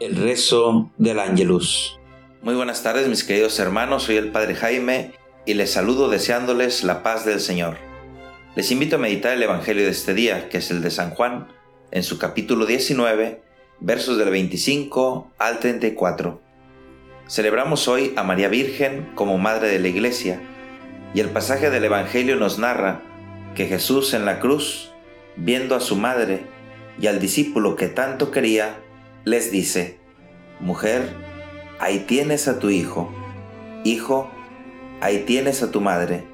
El rezo del Ángelus. Muy buenas tardes mis queridos hermanos, soy el Padre Jaime y les saludo deseándoles la paz del Señor. Les invito a meditar el Evangelio de este día, que es el de San Juan, en su capítulo 19, versos del 25 al 34. Celebramos hoy a María Virgen como Madre de la Iglesia, y el pasaje del Evangelio nos narra que Jesús en la cruz, viendo a su madre y al discípulo que tanto quería, les dice, Mujer, ahí tienes a tu hijo, hijo, ahí tienes a tu madre.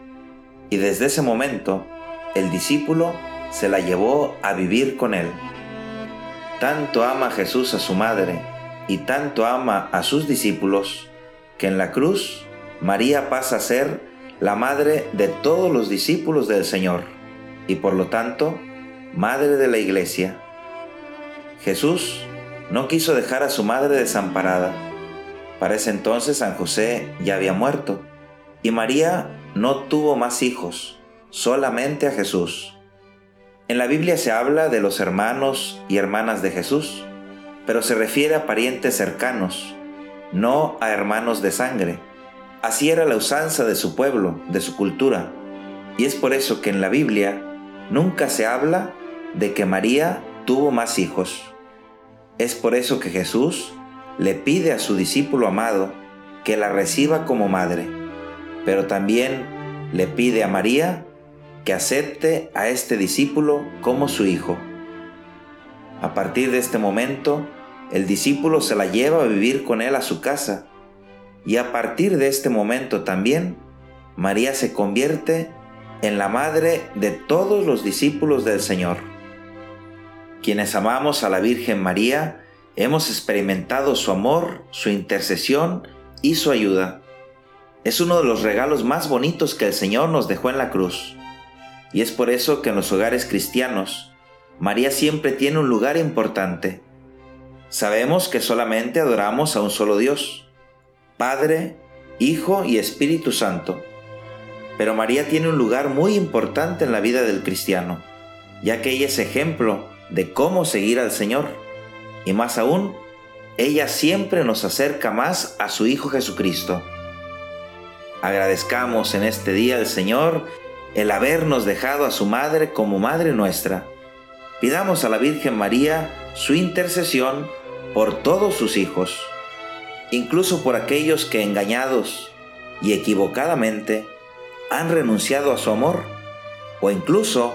Y desde ese momento, el discípulo se la llevó a vivir con él. Tanto ama Jesús a su madre y tanto ama a sus discípulos, que en la cruz María pasa a ser la madre de todos los discípulos del Señor y por lo tanto, madre de la iglesia. Jesús no quiso dejar a su madre desamparada. Para ese entonces San José ya había muerto y María no tuvo más hijos, solamente a Jesús. En la Biblia se habla de los hermanos y hermanas de Jesús, pero se refiere a parientes cercanos, no a hermanos de sangre. Así era la usanza de su pueblo, de su cultura, y es por eso que en la Biblia nunca se habla de que María tuvo más hijos. Es por eso que Jesús le pide a su discípulo amado que la reciba como madre, pero también le pide a María que acepte a este discípulo como su hijo. A partir de este momento, el discípulo se la lleva a vivir con él a su casa, y a partir de este momento también, María se convierte en la madre de todos los discípulos del Señor. Quienes amamos a la Virgen María, hemos experimentado su amor, su intercesión y su ayuda. Es uno de los regalos más bonitos que el Señor nos dejó en la cruz. Y es por eso que en los hogares cristianos, María siempre tiene un lugar importante. Sabemos que solamente adoramos a un solo Dios, Padre, Hijo y Espíritu Santo. Pero María tiene un lugar muy importante en la vida del cristiano, ya que ella es ejemplo de cómo seguir al Señor. Y más aún, ella siempre nos acerca más a su Hijo Jesucristo. Agradezcamos en este día al Señor el habernos dejado a su Madre como Madre nuestra. Pidamos a la Virgen María su intercesión por todos sus hijos, incluso por aquellos que engañados y equivocadamente han renunciado a su amor o incluso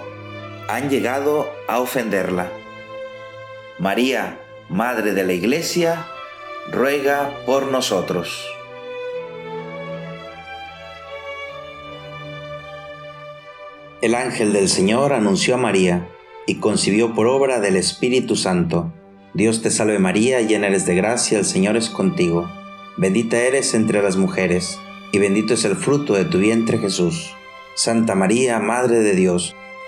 han llegado a ofenderla. María, Madre de la Iglesia, ruega por nosotros. El ángel del Señor anunció a María y concibió por obra del Espíritu Santo. Dios te salve María, llena eres de gracia, el Señor es contigo. Bendita eres entre las mujeres, y bendito es el fruto de tu vientre Jesús. Santa María, Madre de Dios,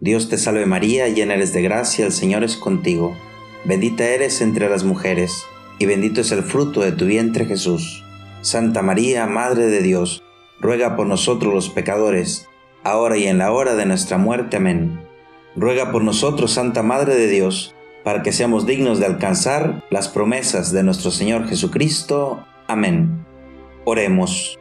Dios te salve María, llena eres de gracia, el Señor es contigo. Bendita eres entre las mujeres, y bendito es el fruto de tu vientre Jesús. Santa María, Madre de Dios, ruega por nosotros los pecadores, ahora y en la hora de nuestra muerte. Amén. Ruega por nosotros, Santa Madre de Dios, para que seamos dignos de alcanzar las promesas de nuestro Señor Jesucristo. Amén. Oremos.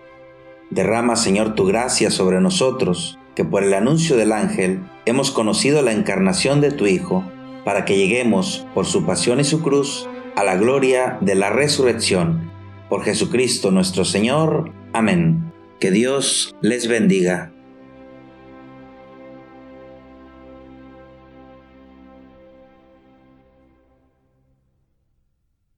Derrama, Señor, tu gracia sobre nosotros que por el anuncio del ángel hemos conocido la encarnación de tu Hijo, para que lleguemos, por su pasión y su cruz, a la gloria de la resurrección. Por Jesucristo nuestro Señor. Amén. Que Dios les bendiga.